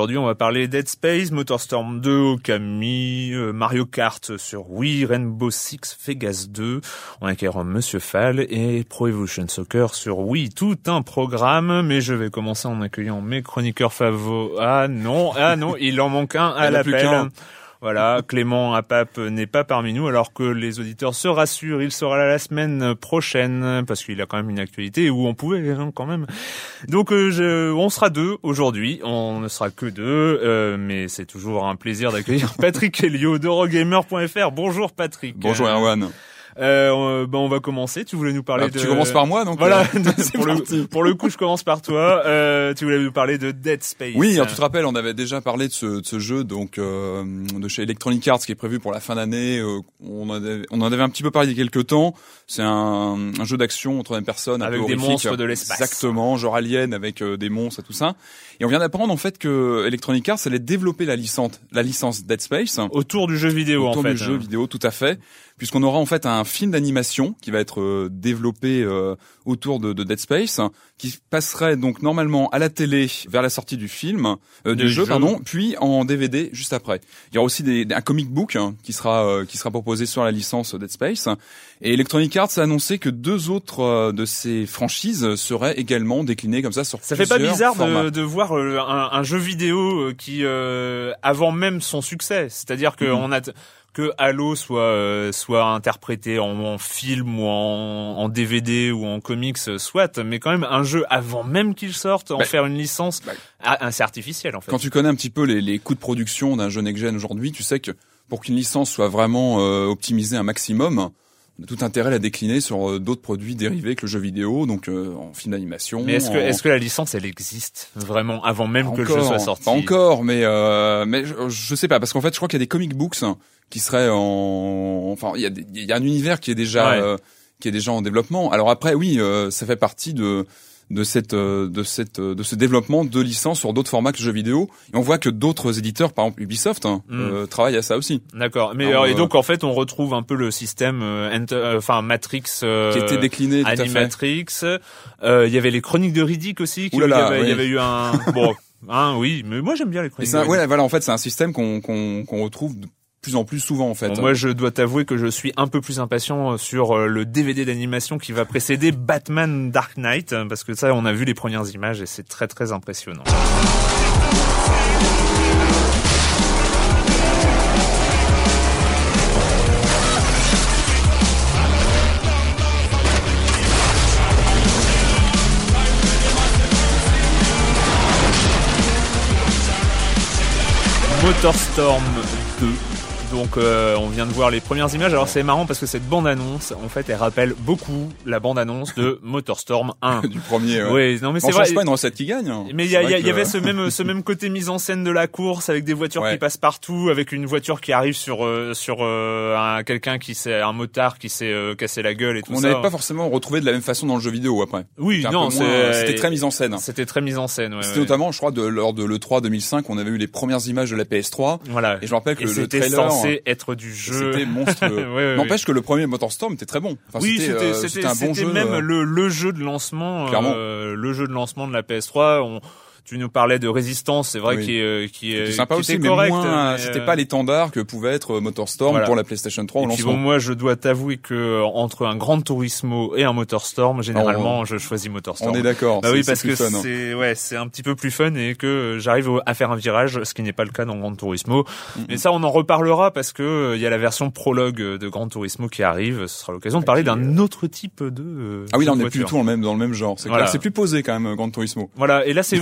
Aujourd'hui, on va parler Dead Space, Motorstorm 2, Okami, euh, Mario Kart sur Wii, Rainbow Six, Vegas 2, on acquiert Monsieur Fall et Pro Evolution Soccer sur Wii. Tout un programme, mais je vais commencer en accueillant mes chroniqueurs favoris. Ah non, ah non, il en manque un à l'appel. Voilà, Clément Apap n'est pas parmi nous, alors que les auditeurs se rassurent, il sera là la semaine prochaine, parce qu'il a quand même une actualité où on pouvait hein, quand même. Donc euh, je, on sera deux aujourd'hui, on ne sera que deux, euh, mais c'est toujours un plaisir d'accueillir Patrick Elio d'Eurogamer.fr. Bonjour Patrick. Bonjour Erwan. Euh, ben on va commencer. Tu voulais nous parler ah, de. Tu commences par moi, donc. Voilà. Euh, pour, le, pour le coup, je commence par toi. Euh, tu voulais nous parler de Dead Space. Oui, alors tu te rappelles, on avait déjà parlé de ce, de ce jeu, donc euh, de chez Electronic Arts, qui est prévu pour la fin d'année. Euh, on, en avait, on en avait un petit peu parlé il y a quelques temps. C'est un, un, jeu d'action entre des personnes, avec un des monstres de l'espace. Exactement, genre Alien avec euh, des monstres et tout ça. Et on vient d'apprendre en fait que Electronic Arts allait développer la licence, la licence Dead Space autour du jeu vidéo autour en fait. du jeu vidéo, tout à fait, puisqu'on aura en fait un film d'animation qui va être euh, développé euh, autour de, de, Dead Space, qui passerait donc normalement à la télé vers la sortie du film, euh, du jeu, jeu, pardon, puis en DVD juste après. Il y aura aussi des, un comic book hein, qui sera euh, qui sera proposé sur la licence Dead Space. Et Electronic Arts a annoncé que deux autres euh, de ces franchises seraient également déclinées comme ça sur ça fait pas bizarre de, de, voir un, un, jeu vidéo qui avant même son succès, c'est-à-dire que mm -hmm. on a que Halo soit euh, soit interprété en, en, film ou en, en, DVD ou en comics, soit, mais quand même un jeu avant même qu'il sorte, en bah, faire une licence, bah, ah, c'est artificiel en fait. Quand tu connais un petit peu les, les coûts de production d'un jeu next-gen aujourd'hui, tu sais que pour qu'une licence soit vraiment euh, optimisée un maximum, on a tout intérêt à la décliner sur euh, d'autres produits dérivés que le jeu vidéo, donc euh, en film d'animation. Mais est-ce que, en... est-ce que la licence, elle existe vraiment avant même que le jeu soit sorti Pas encore, mais euh, mais je, je, sais pas parce qu'en fait, je crois qu'il y a des comic books qui seraient en, enfin, il y a, des, il y a un univers qui est déjà Ouais. euh, qui est déjà en développement. Alors après, oui, euh, ça fait partie de de cette euh, de cette euh, de ce développement de licences sur d'autres formats que le jeu vidéo et on voit que d'autres éditeurs par exemple Ubisoft hein, Mm. euh, travaillent à ça aussi D'accord. Mais Alors, et euh, donc en fait, on retrouve un peu le système, enfin Matrix, qui était décliné Animatrix. Euh, Il y avait les Chroniques de Riddick aussi. il, y avait, il y oui. avait eu un bon. Hein, oui, mais moi j'aime bien les chroniques. un- ouais, voilà, en fait, c'est un système qu'on qu'on qu'on retrouve plus en plus souvent, en fait. Moi, je dois t'avouer que je suis un peu plus impatient sur euh, le DVD d'animation qui va précéder Batman Dark Knight, hein, parce que ça, on a vu les premières images et c'est très très impressionnant. Motorstorm 2. Donc euh, on vient de voir les premières images. Alors c'est marrant parce que cette bande-annonce, en fait, elle rappelle beaucoup la bande-annonce de Motorstorm 1. du premier. Ouais. Oui, non mais c'est on vrai. pas une recette qui gagne. hein. Mais il y, a- a- avait ce même ce même côté mise en scène de la course avec des voitures Ouais. qui passent partout, avec une voiture qui arrive sur euh, sur euh, un quelqu'un qui s'est un motard qui s'est cassé la gueule et tout On ça. n'avait pas forcément retrouvé de la même façon dans le jeu vidéo après. Oui, non, c'était très mise en scène. C'était très mise en scène. Ouais, C'était notamment, je crois, de, lors de l'E3 2005, on avait eu les premières images de la PS3. Voilà. Et je me rappelle que Et le, le trailer, censé être du jeu. c'était monstrueux. Ouais, N'empêche que le premier Motorstorm était très bon. Enfin, oui, c'était, c'était euh, c'était c'était un bon c'était jeu. même euh, le le jeu de lancement euh, le jeu de lancement de la PS3, on tu nous parlais de résistance, c'est vrai Oui. qui est euh, qui est sympa qui aussi, était mais correct, moins, c'était euh, pas l'étendard que pouvait être euh, Motorstorm Voilà. pour la PlayStation 3 au lancement. bon, moi, je dois t'avouer que euh, entre un Gran Turismo et un Motorstorm, généralement, je choisis Motorstorm. on est d'accord. Bah oui, parce que fun, hein. c'est ouais, c'est un petit peu plus fun et que j'arrive à faire un virage, ce qui n'est pas le cas dans Gran Turismo. Mm-hmm. Mais ça, on en reparlera parce que il y a la version prologue de Gran Turismo qui arrive. Ce sera l'occasion de parler d'un autre type de. euh, Ah oui, là, on de est plus du voiture. tout dans le même, dans le même genre. C'est Voilà. clair. C'est plus posé quand même, euh, Gran Turismo. Voilà, et là c'est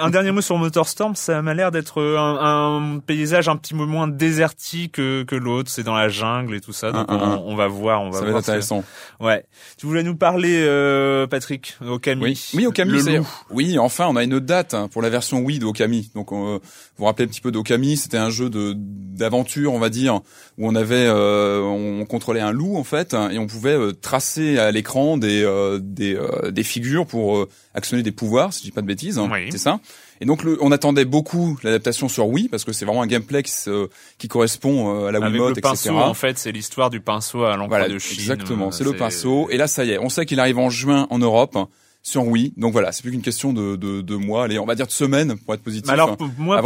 un dernier mot sur Motorstorm, ça m'a l'air d'être euh, un, un paysage un petit peu moins désertique que, que l'autre, c'est dans la jungle et tout ça, donc Un, un, on, va voir, on va Ça va voir. être ce- intéressant. Ouais. Tu voulais nous parler, euh, Patrick, Okami. Oui, oui, Okami, Le loup. oui, enfin, on a une date hein, pour la version Wii d'Okami. Donc, on, euh, vous vous rappelez un petit peu d'Okami, c'était un jeu de d'aventure, on va dire, où on avait, euh, on contrôlait un loup en fait, et on pouvait euh, tracer à l'écran des euh, des, euh, des figures pour euh, actionner des pouvoirs, si je dis pas de bêtises, hein, Oui. c'est ça. Et donc, le, on attendait beaucoup l'adaptation sur Wii parce que c'est vraiment un gameplay qui, se- qui correspond euh, à la Avec Wiimote, le pinceau, etc. en fait, c'est l'histoire du pinceau à l'encre Voilà, de Chine. exactement. euh, C'est le pinceau. Et là, ça y est, on sait qu'il arrive en juin en Europe sur Wii. Donc voilà, c'est plus qu'une question de, de, de mois, allez, on va dire de semaines pour être positif. Alors pour moi,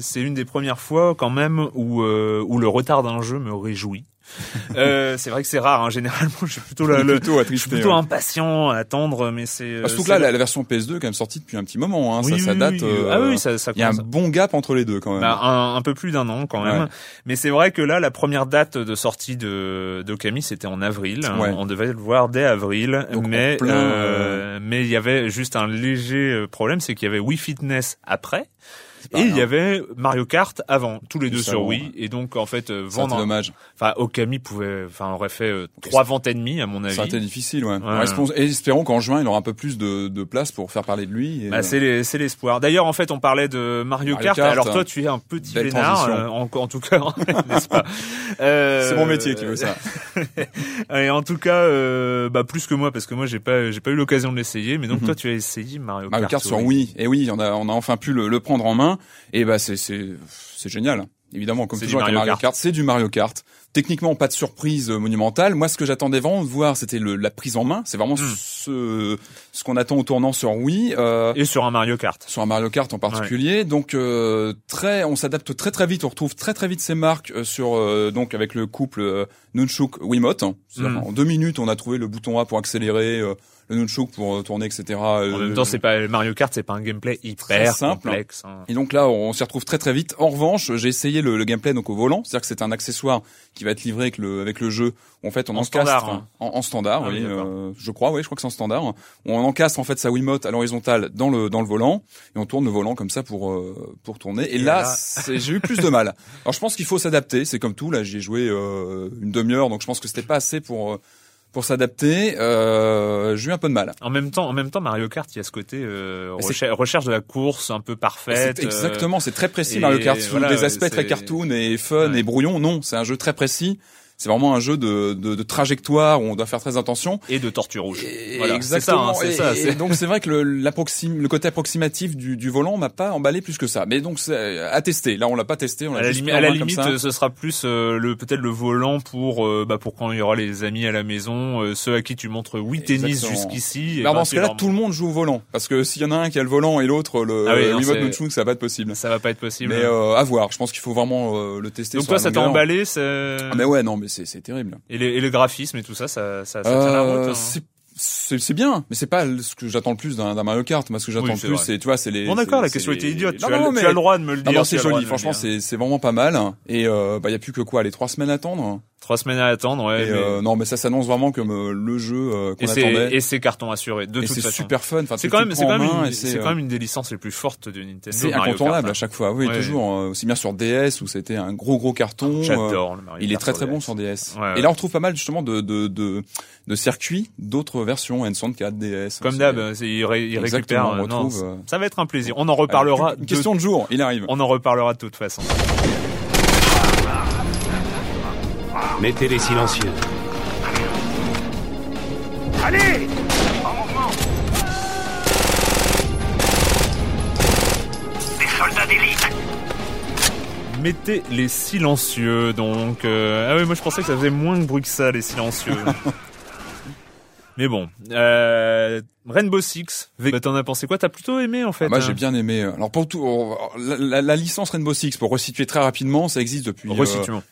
c'est une des premières fois quand même où euh, où le retard d'un jeu me réjouit. Euh, c'est vrai que c'est rare. Hein. Généralement, je suis plutôt le, je suis plutôt ouais. impatient à attendre, mais c'est Bah, surtout c'est que là, la, la version PS2 est quand même sortie depuis un petit moment. Hein. Oui, ça, ça date. oui. euh, ah oui, ça, ça Il y a un bon gap entre les deux quand même. Bah, un, un peu plus d'un an quand même. Ouais. Mais c'est vrai que là, la première date de sortie de d'Okami, c'était en avril. Ouais. On devait le voir dès avril, Donc, mais plein, euh, mais il y avait juste un léger euh, problème, c'est qu'il y avait Wii Fitness après. Et il y avait Mario Kart avant, tous les deux sur Wii, et donc en fait euh, vendre, dommage. enfin Okami pouvait, enfin aurait fait euh, trois ventes et demie à mon Ça a avis. été difficile, ouais. Et espérons qu'en juin, il aura un peu plus de, de place pour faire parler de lui. Bah, euh, c'est c'est l'espoir. D'ailleurs, en fait, on parlait de Mario, Mario Kart. Kart, Alors toi, hein. tu es un petit transition. euh, en, en tout cas, n'est-ce pas? Euh, c'est mon métier qui veut ça. Et en tout cas, bah plus que moi, parce que moi, j'ai pas, j'ai pas eu l'occasion de l'essayer. Mais donc Mhm. toi, tu as essayé Mario, Mario Kart sur Wii. Et oui, on a, on a enfin pu le, le prendre en main. Et bah, c'est, c'est, c'est génial. Évidemment, comme C'est toujours du avec Mario Mario Kart, c'est du Mario Kart. Techniquement, pas de surprise monumentale. Moi, ce que j'attendais vraiment de voir, c'était le, la prise en main. C'est vraiment Mm. ce, ce qu'on attend au tournant sur Wii. Euh, Et sur un Mario Kart. sur un Mario Kart en particulier. Donc euh, très, on s'adapte très très vite, on retrouve très très vite ces marques euh, sur euh, donc avec le couple euh, Nunchuk Wiimote. C'est-à-dire Mm. En deux minutes, on a trouvé le bouton A pour accélérer, le Nunchuk pour tourner, etc. En Euh, même temps, c'est pas Mario Kart, c'est pas un gameplay hyper simple. complexe. hein. et donc là, on s'y retrouve très très vite. En revanche, j'ai essayé le, le gameplay donc au volant, c'est-à-dire que c'est un accessoire qui va être livré avec le avec le jeu. En fait, on En encastre standard, hein. en, en standard, Ah oui, euh, je crois, oui, je crois que c'est en standard. On encastre en fait sa Wiimote à l'horizontale dans le dans le volant et on tourne le volant comme ça pour euh, pour tourner. Et, Et là, j'ai eu plus de mal. Alors je pense qu'il faut s'adapter. C'est comme tout. Là, j'ai joué euh, une demi-heure, donc je pense que c'était pas assez pour euh, pour s'adapter. Euh, j'ai eu un peu de mal. En même temps, en même temps, Mario Kart, il y a ce côté euh, recher- recherche de la course un peu parfaite. Euh, exactement, c'est très précis et Mario Kart. Voilà, des aspects très cartoon et fun Ouais. et brouillon, non, c'est un jeu très précis. C'est vraiment un jeu de, de, de trajectoire où on doit faire très attention. et de tortue rouge. Et- Voilà, exactement. Ça, hein, et ça. donc c'est vrai que le, le côté approximatif du, du volant m'a pas emballé plus que ça. Mais donc à tester. Là on l'a pas testé. On À la, limi- à limite, ça. ce sera plus euh, le peut-être le volant pour euh, bah, pour quand il y aura les amis à la maison, euh, ceux à qui tu montres oui tennis jusqu'ici. ben, dans ce cas-là, tout le monde joue au volant. Parce que s'il y en a un qui a le volant et l'autre le Ah oui, c'est- Nunchuk, ça va pas être possible. ça va pas être possible. Mais euh, à voir. Je pense qu'il faut vraiment euh, le tester. Donc toi, ça t'a emballé, Ah, mais ouais, non, mais c'est c'est terrible. et, les, et le graphisme et tout ça, ça, ça, ça tient la Euh, route. hein. c'est bien, mais c'est pas ce que j'attends le plus d'un Mario Kart. Moi, ce que j'attends le plus, c'est tu vois, c'est les. Bon d'accord, la question les- était idiote. Non, tu, as, non, le- mais tu as le droit de me le dire. non, non, tu c'est as joli. Franchement, dire. c'est c'est vraiment pas mal. Et euh, bah, il y a plus que quoi, les trois semaines à attendre? Trois semaines à attendre, ouais. Et, mais- euh, non, mais ça s'annonce vraiment comme euh, le jeu euh, qu'on attendait. et c'est carton assuré de Et c'est super fun. Enfin, C'est quand même, c'est quand euh, quand même une des licences les plus fortes de Nintendo. C'est incontournable Kart, à chaque fois. Oui, Ouais. toujours. euh, aussi bien sur DS où c'était un gros gros carton. hein. euh, J'adore le Mario Il est très très DS. bon sur DS. Ouais, ouais. Et là, on retrouve pas mal justement de de de, de circuits d'autres versions N64, DS. Comme d'hab, il, ré- il récupère. on euh, non, retrouve, ça va être un plaisir. On en reparlera. Une question de jour, il arrive. On en reparlera de toute façon. Mettez-les silencieux. Allez Des soldats d'élite Mettez les silencieux, donc. euh, Ah oui, moi je pensais que ça faisait moins de bruit que ça, les silencieux. Mais bon, euh, Rainbow Six, bah, t'en as pensé quoi? T'as plutôt aimé en fait Moi, hein? j'ai bien aimé. Alors pour tout, la, la- la licence Rainbow Six, pour resituer très rapidement, ça existe depuis euh,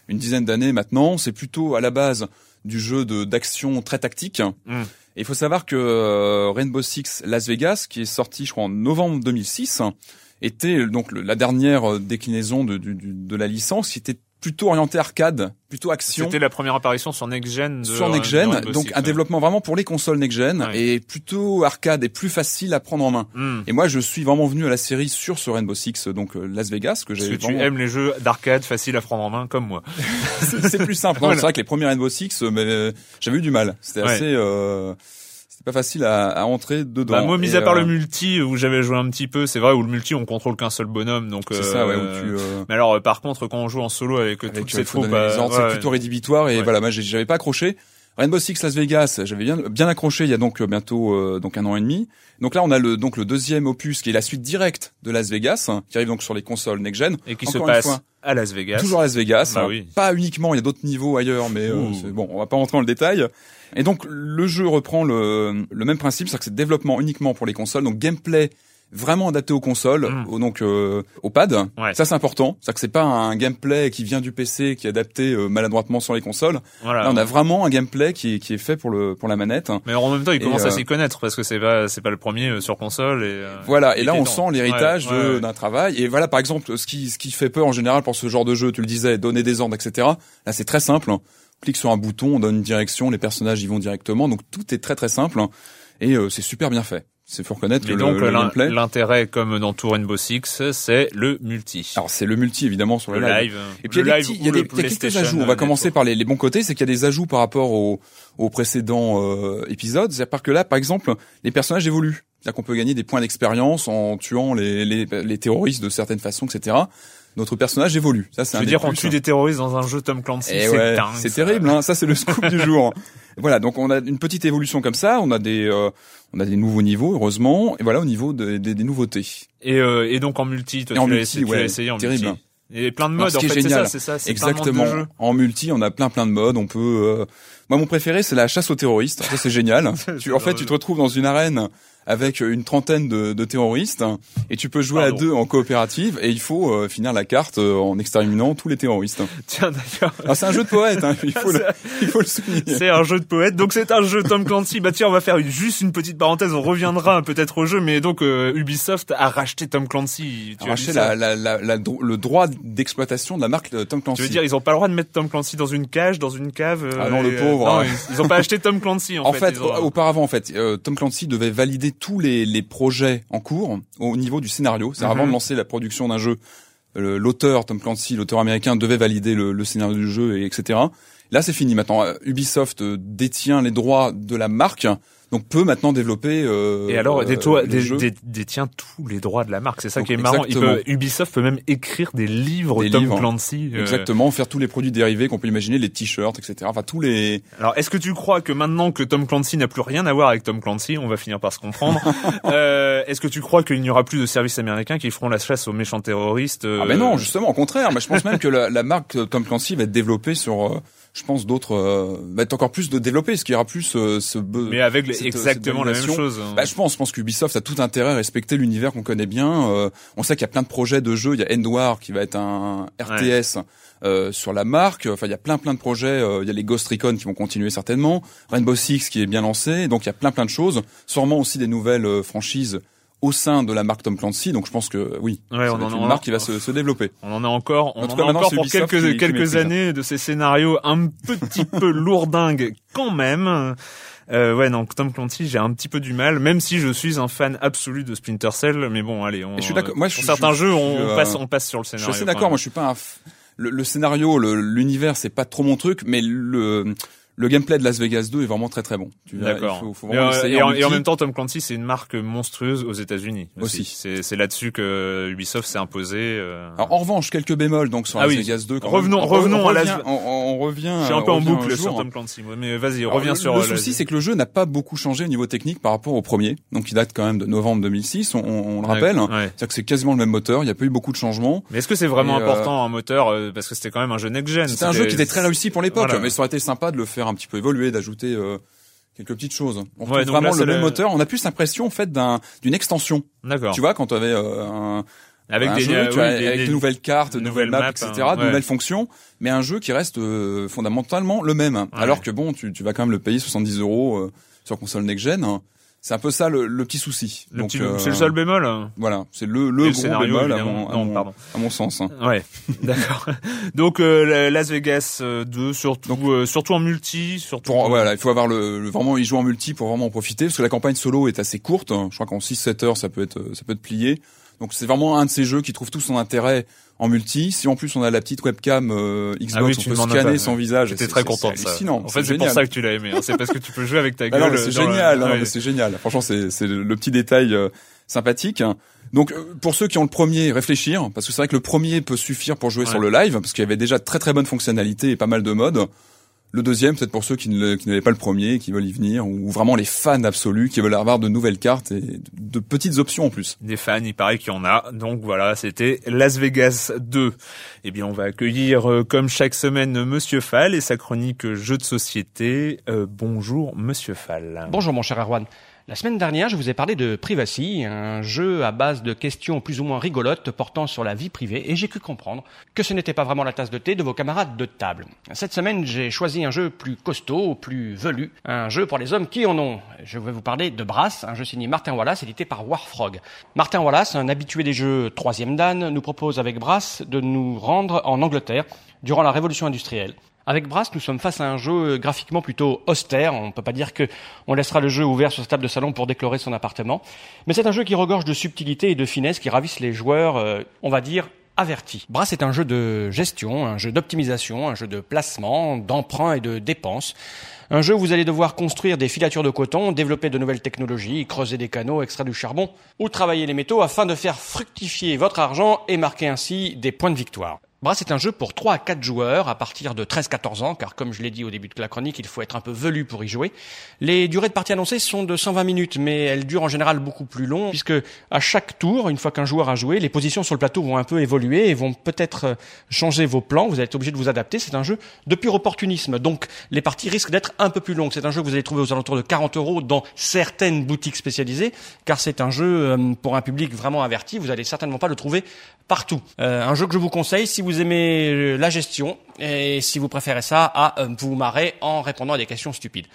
une dizaine d'années maintenant. C'est plutôt à la base du jeu de d'action très tactique. Mm. Et il faut savoir que euh, Rainbow Six Las Vegas, qui est sorti, je crois, en novembre 2006, était euh, donc le- la dernière euh, déclinaison de, du- du- de la licence, qui était plutôt orientée arcade, plutôt action. C'était la première apparition sur Next Gen. De, sur Next Gen, donc un développement vraiment pour les consoles Next Gen Ouais. et plutôt arcade et plus facile à prendre en main. Hmm. Et moi, je suis vraiment venu à la série sur ce Rainbow Six, donc euh, Las Vegas, que Parce j'ai que tu aimes les jeux d'arcade faciles à prendre en main, comme moi. c'est plus simple. Voilà. C'est vrai que les premiers Rainbow Six, euh, mais euh, j'avais eu du mal. C'était Ouais. assez, euh, pas facile à, à entrer dedans. Bah, moi, mis à part euh, le multi où j'avais joué un petit peu, c'est vrai où le multi on contrôle qu'un seul bonhomme, donc. c'est euh, ça, ouais, où tu, euh, Mais alors, euh, par contre, quand on joue en solo avec, euh, avec, toutes euh, ces troupes, euh, ordres, ouais, c'est plutôt rédhibitoire et Ouais. voilà, moi j'avais pas accroché. Rainbow Six Las Vegas, j'avais bien bien accroché il y a donc euh, bientôt euh, donc un an et demi. Donc là on a le donc le deuxième opus qui est la suite directe de Las Vegas hein, qui arrive donc sur les consoles next gen. et qui Encore se passe fois, à Las Vegas. Toujours à Las Vegas, Bah hein. oui. pas uniquement, il y a d'autres niveaux ailleurs, mais euh, bon, on va pas rentrer dans le détail. Et donc le jeu reprend le, le même principe, c'est que c'est développement uniquement pour les consoles, donc gameplay vraiment adapté aux consoles, Mm. au, donc euh, au pad. Ouais. Ça c'est important, c'est que c'est pas un gameplay qui vient du PC qui est adapté euh, maladroitement sur les consoles. Voilà. Là on a vraiment un gameplay qui est, qui est fait pour le pour la manette. Mais en même temps, il Et, commence à euh, s'y connaître parce que c'est pas, c'est pas le premier euh, sur console et. euh, Voilà, et là on sent l'héritage Ouais, d'un travail. Et voilà, par exemple, ce qui ce qui fait peur en général pour ce genre de jeu, tu le disais, donner des ordres, etc. Là, c'est très simple. On clique sur un bouton, on donne une direction, les personnages y vont directement. Donc tout est très très simple et euh, c'est super bien fait. C'est faut reconnaître Mais que donc le, l'intérêt, comme dans tout Rainbow Six, c'est le multi. Alors c'est le multi évidemment sur le le live. live. Et puis il y a, des petits- il y a, des- quelques ajouts. On va commencer par les, les bons côtés, c'est qu'il y a des ajouts par rapport aux au précédents euh, épisodes. C'est-à-dire que là, par exemple, les personnages évoluent. C'est-à-dire qu'on peut gagner des points d'expérience en tuant les, les, les terroristes de certaines façons, etc. Notre personnage évolue. Ça, c'est Je veux dire, on plus. tue des terroristes dans un jeu Tom Clancy, Eh c'est ouais, dingue. c'est terrible. Hein. Ça, c'est le scoop du jour. Voilà, donc on a une petite évolution comme ça. On a des, euh, on a des nouveaux niveaux, heureusement. Et voilà, au niveau de- des- des nouveautés. Et, euh, et donc en multi, toi, Et en tu l'as multi, tu ouais, l'as essayé en terrible. multi. Et plein de Alors, modes, ce en fait, c'est ça, génial. c'est ça. c'est de Exactement. de jeu. En multi, on a plein plein de modes. On peut. euh, Moi, mon préféré, c'est la chasse aux terroristes. Ça, c'est génial. tu, en fait, tu te retrouves dans une arène avec une trentaine de, de terroristes et tu peux jouer Pardon. à deux en coopérative et il faut euh, finir la carte euh, en exterminant tous les terroristes. Tiens, d'ailleurs. Alors c'est un jeu de poète, hein, il faut le, il faut le souligner. C'est un jeu de poète, donc c'est un jeu Tom Clancy. Bah tiens, on va faire une- juste une petite parenthèse, on reviendra peut-être au jeu, mais donc euh, Ubisoft a racheté Tom Clancy. Tu la, la, la, la- le droit d'exploitation de la marque Tom Clancy. Tu veux dire, ils ont pas le droit de mettre Tom Clancy dans une cage, dans une cave Ah non, le pauvre, non, hein. ils, ils ont pas acheté Tom Clancy en, En fait, Ils ont- au- auparavant, en fait, Tom Clancy devait valider tous les, les projets en cours au niveau du scénario. C'est Mhm. avant de lancer la production d'un jeu, l'auteur Tom Clancy, l'auteur américain, devait valider le, le scénario du jeu, et etc. Là, c'est fini. Maintenant, euh, Ubisoft euh, détient les droits de la marque, donc peut maintenant développer. euh, Et alors, euh, détient tous les droits de la marque. C'est ça Donc, qui est marrant. Il exactement. peut, Ubisoft peut même écrire des livres Des Tom livres. Clancy. euh, Exactement, faire tous les produits dérivés qu'on peut imaginer, les t-shirts, etc. Enfin, tous les. Alors, est-ce que tu crois que maintenant que Tom Clancy n'a plus rien à voir avec Tom Clancy, on va finir par se comprendre, euh, est-ce que tu crois qu'il n'y aura plus de services américains qui feront la chasse aux méchants terroristes Ah ben non, justement, au contraire. Mais je pense même que la, la marque Tom Clancy va être développée sur, euh, je pense, d'autres, euh, va être encore plus de développée, parce qu'il y aura plus euh, ce. Mais avec cette- exactement cette la même chose. hein. Bah, je pense, je pense qu'Ubisoft a tout intérêt à respecter l'univers qu'on connaît bien. Euh, on sait qu'il y a plein de projets de jeux. Il y a Endwar qui va être un RTS euh, sur la marque. Enfin, il y a plein plein de projets. Euh, il y a les Ghost Recon qui vont continuer certainement. Rainbow Six qui est bien lancé. Donc il y a plein plein de choses. Sûrement aussi des nouvelles euh, franchises au sein de la marque Tom Clancy. Donc je pense que oui, Ouais, on en a- une marque qui va se, se développer. On en a encore, on En tout en cas, a maintenant, encore c'est pour Ubisoft quelques qui- quelques années de ces scénarios un petit peu lourdingues quand même. Euh, ouais, donc Tom Clancy, j'ai un petit peu du mal, même si je suis un fan absolu de Splinter Cell. Mais bon, allez, on, je suis d'accord. Moi, je pour suis- certains je- jeux, je on, suis, euh, passe, on passe sur le Je scénario. suis assez quand d'accord. Moi, je suis pas un. f- Le, le scénario, le- l'univers, c'est pas trop mon truc, mais le le gameplay de Las Vegas 2 est vraiment très très bon. D'accord. Faut, vraiment et en, et même temps, Tom Clancy, c'est une marque monstrueuse aux États-Unis aussi. Aussi. C'est c'est là-dessus que Ubisoft s'est imposé. euh. Alors, en revanche, quelques bémols donc sur Ah Las oui. Vegas 2. quand Revenons-. On- revenons on à Las- revient- On, on revient. je suis un peu en boucle sur. Tom Clancy, mais vas-y, reviens le, sur. Le euh, souci, c'est que le jeu n'a pas beaucoup changé au niveau technique par rapport au premier, donc il date quand même de novembre 2006. On, on le rappelle. Ouais. C'est-à-dire que c'est quasiment le même moteur. Il n'y a pas eu beaucoup de changements. Mais est-ce que c'est vraiment euh, important un moteur parce que c'était quand même un jeu next-gen C'était un jeu qui était très réussi pour l'époque, mais ça aurait été sympa de le faire un petit peu évoluer, d'ajouter euh, quelques petites choses. On retrouve Ouais, vraiment là, le même le- moteur. On a plus l'impression en fait d'un d'une extension. D'accord. Tu vois, quand tu avais euh, un, Avec un des, jeu, tu oui, vois, des- avec des- de nouvelles cartes, de nouvelles nouvelles maps, maps, etc., hein, de ouais. nouvelles fonctions, mais un jeu qui reste euh, fondamentalement le même. Alors que bon, tu, tu vas quand même le payer 70 euros euh, sur console next-gen. C'est un peu ça le, le petit souci. le Donc, euh, c'est le seul bémol. hein. Voilà, c'est le, le le gros scénario, bémol à mon, à Non, mon- à mon sens. hein. Ouais, d'accord. Donc euh, la- Las Vegas euh, 2 surtout euh, surtout en multi, surtout Pour, voilà, il faut avoir le, le- vraiment y jouer en multi pour vraiment en profiter parce que la campagne solo est assez courte. Je crois qu'en 6-7 heures ça peut être ça peut être plié. Donc c'est vraiment un de ces jeux qui trouve tout son intérêt en multi. Si en plus on a la petite webcam euh, Xbox, Ah oui, on peut scanner pas, son ouais. visage. J'étais très content de ça. En fait, c'est pour ça que tu l'as aimé. hein. C'est parce que tu peux jouer avec ta Ah gueule. mais c'est le- génial, Ouais. c'est génial. Franchement, c'est le petit détail euh, sympathique. Donc euh, pour ceux qui ont le premier, réfléchir parce que c'est vrai que le premier peut suffire pour jouer Ouais. sur le live parce qu'il y avait déjà de très très bonnes fonctionnalités et pas mal de modes. Le deuxième, peut-être pour ceux qui ne le- qui n'avaient pas le premier, qui veulent y venir, ou vraiment les fans absolus, qui veulent avoir de nouvelles cartes et de, de petites options en plus. Des fans, il paraît qu'il y en a. Donc voilà, c'était Las Vegas 2. Eh bien, on va accueillir, euh, comme chaque semaine, Monsieur Fall et sa chronique jeux de société. Euh, bonjour, Monsieur Fall. Bonjour mon cher Erwan. La semaine dernière, je vous ai parlé de Privacy, un jeu à base de questions plus ou moins rigolotes portant sur la vie privée, et j'ai cru comprendre que ce n'était pas vraiment la tasse de thé de vos camarades de table. Cette semaine, j'ai choisi un jeu plus costaud, plus velu, un jeu pour les hommes qui en ont. Je vais vous parler de Brass, un jeu signé Martin Wallace, édité par Warfrog. Martin Wallace, un habitué des jeux troisième dan, nous propose avec Brass de nous rendre en Angleterre durant la révolution industrielle. Avec Brass, nous sommes face à un jeu graphiquement plutôt austère. On ne peut pas dire que on laissera le jeu ouvert sur sa table de salon pour déclorer son appartement. Mais c'est un jeu qui regorge de subtilité et de finesse qui ravissent les joueurs, euh, on va dire, avertis. Brass est un jeu de gestion, un jeu d'optimisation, un jeu de placement, d'emprunt et de dépenses. Un jeu où vous allez devoir construire des filatures de coton, développer de nouvelles technologies, creuser des canaux, extraire du charbon ou travailler les métaux afin de faire fructifier votre argent et marquer ainsi des points de victoire. Brass est un jeu pour 3 à 4 joueurs à partir de 13-14 ans, car comme je l'ai dit au début de la chronique, il faut être un peu velu pour y jouer. Les durées de partie annoncées sont de 120 minutes, mais elles durent en général beaucoup plus long, puisque à chaque tour, une fois qu'un joueur a joué, les positions sur le plateau vont un peu évoluer et vont peut-être euh, changer vos plans. Vous allez être obligé de vous adapter. C'est un jeu de pur opportunisme, donc les parties risquent d'être un peu plus longues. C'est un jeu que vous allez trouver aux alentours de 40 euros dans certaines boutiques spécialisées, car c'est un jeu euh, pour un public vraiment averti. Vous allez certainement pas le trouver partout. Euh, un jeu que je vous conseille si vous aimez euh, la gestion et si vous préférez ça à euh, vous marrer en répondant à des questions stupides.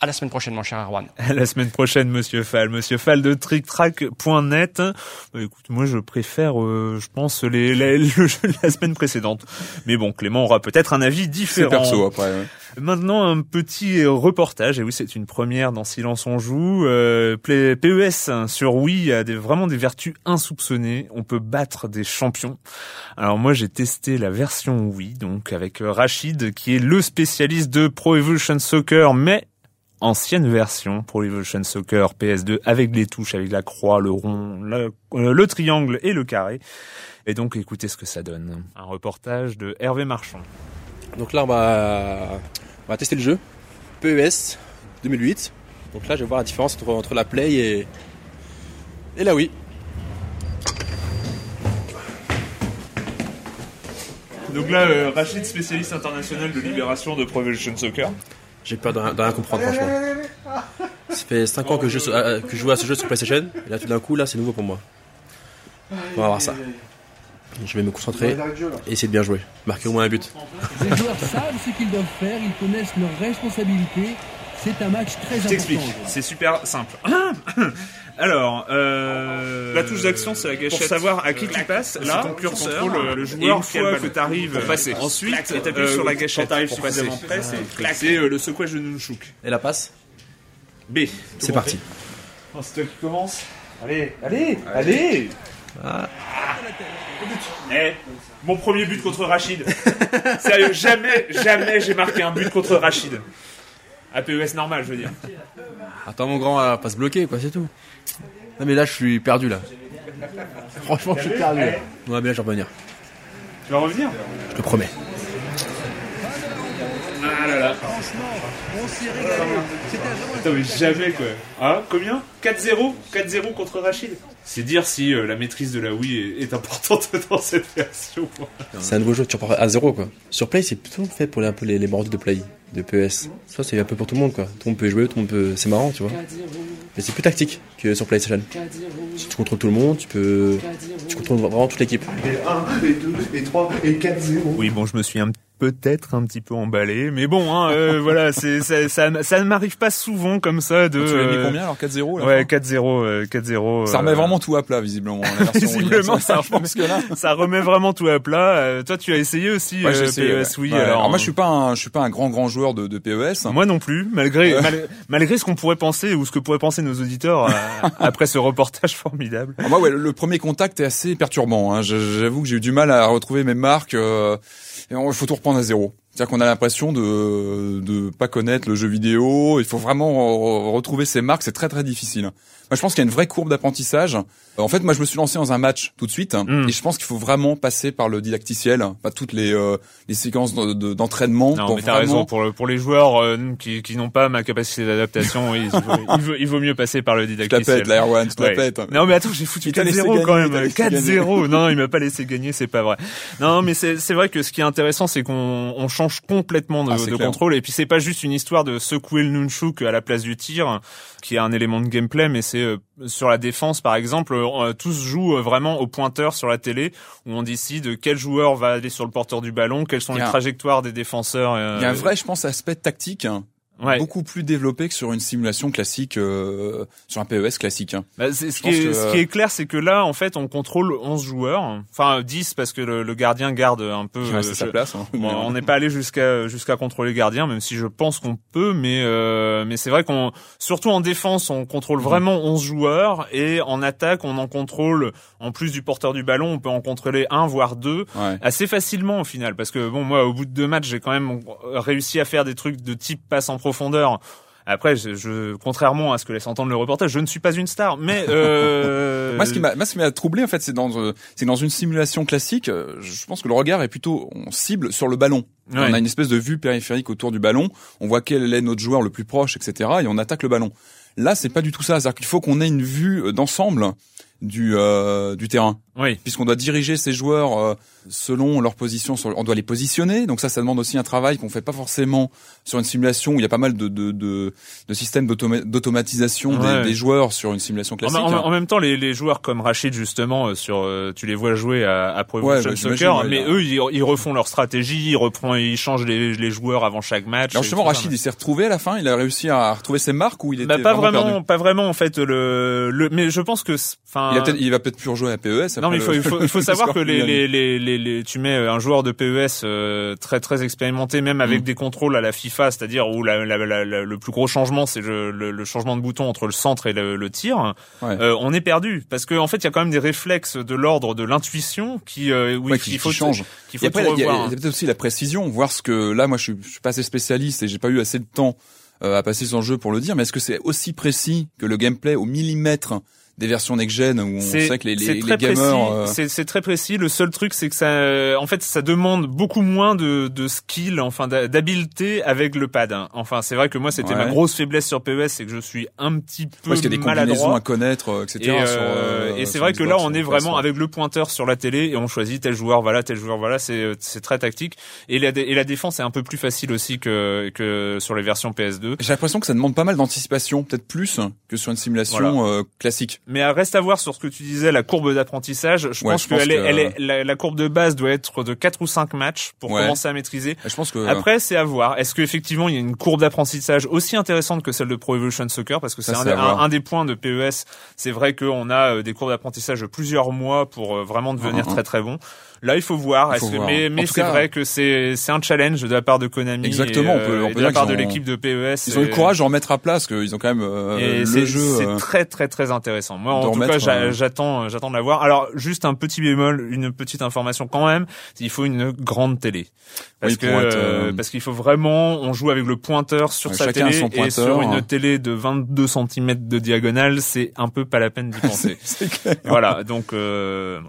À la semaine prochaine, mon cher Erwan. À la semaine prochaine, Monsieur Fall. Monsieur Fall de TrickTrack.net. Bah, écoute, moi, je préfère, euh, je pense, les, les- le jeu de la semaine précédente. Mais bon, Clément aura peut-être un avis C'est différent. perso après. ouais. Maintenant, un petit reportage. Et oui, c'est une première dans Silence on joue. Euh, Play- PES sur Wii a des, vraiment des vertus insoupçonnées. On peut battre des champions. Alors moi, j'ai testé la version Wii, donc avec Rachid, qui est le spécialiste de Pro Evolution Soccer, mais ancienne version Pro Evolution Soccer PS2 avec les touches, avec la croix, le rond, euh, le triangle et le carré. Et donc, écoutez ce que ça donne. Un reportage de Hervé Marchand. Donc là, on va, on va tester le jeu. PES 2008. Donc là, je vais voir la différence entre, entre la Play et, et la Wii. Donc là, euh, Rachid, spécialiste international de libération de Pro Evolution Soccer. J'ai peur de, rien- de rien comprendre, franchement. Ça fait 5 ans que je, joue- euh, que je joue à ce jeu sur PlayStation. Et là, tout d'un coup, là, c'est nouveau pour moi. On va voir ça. Je vais me concentrer et essayer de bien jouer. Marquer au moins un but. Les joueurs savent ce qu'ils doivent faire, ils connaissent leurs responsabilités. C'est un match très Je t'explique, important. c'est super simple. Alors, euh, La touche d'action, c'est la gâchette. Pour savoir à qui tu passes, là, ton curseur, contrôles le et joueur une fois que que tu arrives pour passer. ensuite, Et t'appuies euh, sur la gâchette Quand t'arrives pour passer. suffisamment près, c'est c'est euh, le secouage de Nunchuk. Et la passe B. C'est parti. Oh, c'est toi qui commence. Allez, allez, allez. Ah. Eh, mon premier but contre Rachid. Sérieux, jamais, jamais j'ai marqué un but contre Rachid. À PES normal, je veux dire. Attends mon grand à pas se bloquer quoi, c'est tout. Non mais là je suis perdu là. Franchement je suis perdu là. Ouais mais là je vais revenir. Tu vas revenir? Je te promets. Ah là là. On s'est régalé. C'était vraiment Attends, mais jamais quoi. Ah, combien? 4-0 4-0 contre Rachid C'est dire si euh, la maîtrise de la Wii est, est importante dans cette version. C'est un nouveau jeu, tu repars à zéro quoi. Sur Play c'est plutôt fait pour les, un peu les, les mordus de Play, de PES. Ça c'est un peu pour tout le monde quoi. Tout le monde peut y jouer, tout le monde peut. C'est marrant tu vois. Mais c'est plus tactique que sur PlayStation. Si tu contrôles tout le monde, tu peux. Tu contrôles vraiment toute l'équipe. Oui, bon, je me suis un peut-être un petit peu emballé, mais bon, hein, euh, voilà, c'est ça, ça, ça ne m'arrive pas souvent comme ça de. Tu l'as mis euh, combien alors 4-0 là Ouais, 4-0, euh, 4-0. Ça euh, remet vraiment tout à plat visiblement. La Visiblement, ça, je pense que là. ça remet vraiment tout à plat. Euh, toi, tu as essayé aussi Ouais, euh. PES, oui. Ouais, alors, moi je suis pas un, je suis pas un grand grand joueur de, de PES. Moi non plus, malgré Euh. mal- malgré ce qu'on pourrait penser ou ce que pourraient penser nos auditeurs euh, après ce reportage formidable. Alors moi, ouais, le premier contact est assez perturbant. Hein. J'avoue que j'ai eu du mal à retrouver mes marques. Euh, et il faut tout reprendre à zéro. C'est-à-dire qu'on a l'impression de de pas connaître le jeu vidéo. Il faut vraiment re- retrouver ses marques. C'est très très difficile. Moi, je pense qu'il y a une vraie courbe d'apprentissage. En fait, moi, je me suis lancé dans un match tout de suite, Mm. et je pense qu'il faut vraiment passer par le didacticiel, pas toutes les euh, les séquences de- de- d'entraînement. Non, pour mais t'as vraiment- raison. Pour, le- pour les joueurs euh, qui, qui n'ont pas ma capacité d'adaptation, il, vaut, il, vaut, il vaut mieux passer par le la didacticiel. pètes, la Erwan, tu la Ouais. pètes. Non mais attends, j'ai foutu Il t'a laissé 4-0 gagner, quand même. laissé gagner. 4-0. Non, il m'a pas laissé gagner, c'est pas vrai. Non, mais c'est c'est vrai que ce qui est intéressant, c'est qu'on on change complètement de, Ah, de contrôle. Et puis c'est pas juste une histoire de secouer le nunchuk à la place du tir, qui est un élément de gameplay, mais c'est euh, sur la défense par exemple, euh, tout se joue euh, vraiment au pointeur sur la télé, où on décide quel joueur va aller sur le porteur du ballon, quelles sont les un- trajectoires des défenseurs. euh, Il y a un vrai, je pense, aspect tactique. hein, Ouais. beaucoup plus développé que sur une simulation classique, euh, sur un PES classique. hein. Bah, ce, qui est, que- ce qui est clair, c'est que là, en fait, on contrôle 11 joueurs. Enfin, 10 parce que le, le gardien garde un peu... Reste à sa je- place. hein. Bon, on n'est pas allé jusqu'à jusqu'à contrôler le gardien, même si je pense qu'on peut, mais euh, mais c'est vrai qu'on surtout en défense, on contrôle vraiment 11 joueurs et en attaque, on en contrôle en plus du porteur du ballon, on peut en contrôler un voire deux Ouais. assez facilement au final parce que bon moi au bout de deux matchs, j'ai quand même réussi à faire des trucs de type passe en profondeur. Après, je, je- contrairement à ce que laisse entendre le reportage, je ne suis pas une star, mais euh, Moi, ce qui m'a, moi, ce qui m'a troublé, en fait, c'est dans, euh, c'est dans une simulation classique. euh, Je pense que le regard est plutôt, on cible sur le ballon. Ouais. On a une espèce de vue périphérique autour du ballon. On voit quel est notre joueur le plus proche, etc. Et on attaque le ballon. Là, c'est pas du tout ça. C'est-à-dire qu'il faut qu'on ait une vue d'ensemble du euh, du terrain, oui. puisqu'on doit diriger ces joueurs euh, selon leur position. Sur, on doit les positionner. Donc ça, ça demande aussi un travail qu'on fait pas forcément sur une simulation où il y a pas mal de de de, de systèmes d'automa- d'automatisation Ouais. des, des joueurs sur une simulation classique. en- en même temps, les, les joueurs comme Rachid justement, euh, sur, euh, tu les vois jouer à, à Pro Ouais, bah, Soccer, mais eux, ils, ils refont leur stratégie, ils reprennent, ils changent les, les joueurs avant chaque match. Alors justement. Rachid, il s'est retrouvé à la fin. Il a réussi à retrouver ses marques ou il était Bah, pas vraiment, perdu pas vraiment en fait le, le mais je pense que enfin il, il va peut-être plus rejouer à PES. non mais il faut, il faut, il faut savoir que les, les les, les, les, tu mets un joueur de PES euh, très très expérimenté même avec Mm. des contrôles à la FIFA c'est-à-dire où la, la, la- le plus gros changement c'est le, le, le changement de bouton entre le centre et le, le tir Ouais. euh, on est perdu parce que en fait il y a quand même des réflexes de l'ordre de l'intuition qui euh, Ouais, qui, faut qui change. qu'il Et faut après, tout il y a, il peut-être aussi la précision, voir ce que là, moi, je suis, je suis pas assez spécialiste et j'ai pas eu assez de temps euh, à passer sur le jeu pour le dire. Mais est-ce que c'est aussi précis que le gameplay au millimètre des versions next-gen où on sait que les, les, les gamers euh, C'est très précis. Le seul truc, c'est que ça, en fait, ça demande beaucoup moins de, de skill, enfin d'habileté avec le pad. hein. Enfin, c'est vrai que moi, c'était Ouais. ma grosse faiblesse sur PES, c'est que je suis un petit peu parce qu'il y a des combinaisons maladroit. à connaître, etc. Et, euh, sur, euh, et c'est vrai que là, on est vraiment PS3. avec le pointeur sur la télé et on choisit tel joueur, voilà, tel joueur, voilà. C'est c'est très tactique. Et la, et la défense est un peu plus facile aussi que que sur les versions PS2. J'ai l'impression que ça demande pas mal d'anticipation, peut-être plus que sur une simulation Voilà. euh, classique. Mais euh, reste à voir sur ce que tu disais, la courbe d'apprentissage. Je Ouais, pense je pense qu'elle est, que- elle est, la, la courbe de base doit être de 4 ou 5 matchs pour Ouais. commencer à maîtriser. Je pense que Après, c'est à voir. Est-ce qu'effectivement, il y a une courbe d'apprentissage aussi intéressante que celle de Pro Evolution Soccer? Parce que c'est un, des points de PES. C'est vrai qu'on a euh, des courbes d'apprentissage de plusieurs mois pour euh, vraiment devenir Mhm. très très bon. Là, il faut voir. Il Est-ce faut que- voir. mais mais c'est vrai que c'est un challenge de la part de Konami. Exactement, et, on peut- euh, on et peut de la part de l'équipe de PES. ils ont eu et- le courage de remettre à place, qu'ils ont quand même euh, et le c'est jeu. c'est euh, très très très intéressant. Moi, en tout remettre, cas, euh, j'attends j'attends de la voir. Alors, juste un petit bémol, une petite information quand même. Il faut une grande télé parce Oui, que être, euh, euh, parce qu'il faut vraiment on joue avec le pointeur sur sa télé son et pointeur, sur une hein. télé de 22 cm de diagonale, c'est un peu pas la peine d'y penser. c'est clair. voilà, donc euh,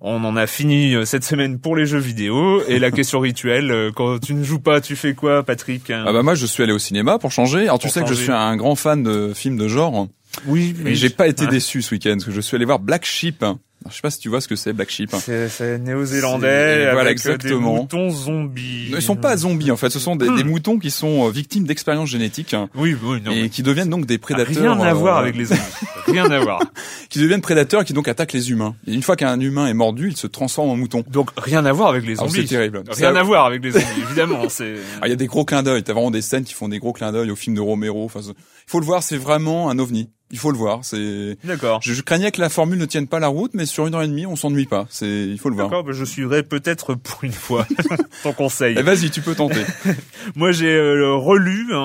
on en a fini euh, cette semaine pour les jeux vidéo et la question rituelle euh, quand tu ne joues pas, tu fais quoi, Patrick Ah bah moi je suis allé au cinéma pour changer. Alors tu Pour sais que je suis un grand fan de films de genre, Oui, mais j'ai pas été Ouais. déçu ce week-end parce que je suis allé voir Black Sheep. Je sais pas si tu vois ce que c'est Black Sheep. C'est néo-zélandais C'est- avec voilà, euh, exactement. des moutons zombies. Ils sont pas zombies en fait, ce sont des, Hmm. des moutons qui sont euh, victimes d'expériences génétiques hein, Oui, oui, non. et qui deviennent donc des prédateurs. Rien à euh, voir avec les zombies. Rien à voir. Qui deviennent prédateurs et qui donc attaquent les humains. Et une fois qu'un humain est mordu, il se transforme en mouton. Donc rien à voir avec les Alors, zombies. c'est terrible. Rien à voir avec les zombies, évidemment. C'est. Ah, il y a des gros clins d'œil. T'as vraiment des scènes qui font des gros clins d'œil au film de Romero. Enfin, il faut le voir. C'est vraiment un ovni. Il faut le voir. C'est. D'accord. Je, je craignais que la formule ne tienne pas la route, mais sur une heure et demie, on s'ennuie pas. C'est, il faut le voir. D'accord, bah, je suivrai peut-être pour une fois ton conseil. Eh, vas-y, tu peux tenter. Moi, j'ai euh, relu un,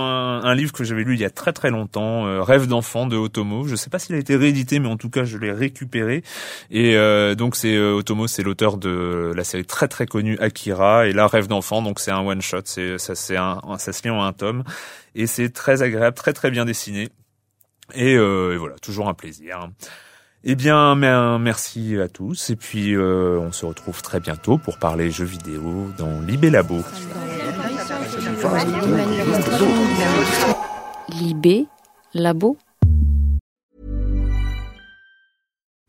un livre que j'avais lu il y a très très longtemps, euh, Rêve d'enfant de Otomo. Je sais pas s'il a été réédité, mais en tout cas, je l'ai récupéré. Et euh, donc, c'est euh, Otomo, c'est l'auteur de la série très très connue Akira. Et là, Rêve d'enfant, donc c'est un one shot. C'est ça, c'est un, un- ça se lit en un tome. Et c'est très agréable, très très bien dessiné. Et, euh, et voilà, toujours un plaisir. Eh bien, mer- merci à tous. Et puis, euh, on se retrouve très bientôt pour parler jeux vidéo dans Libé Labo. Libé, labo.